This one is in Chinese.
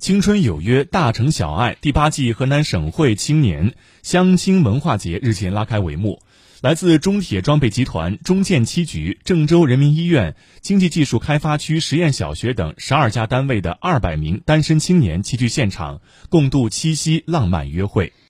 青春有约大城小爱第八季河南省会青年相亲文化节日前拉开帷幕。来自中铁装备集团中建七局郑州人民医院经济技术开发区实验小学等十二家单位的二百名单身青年齐聚现场共度七夕浪漫约会。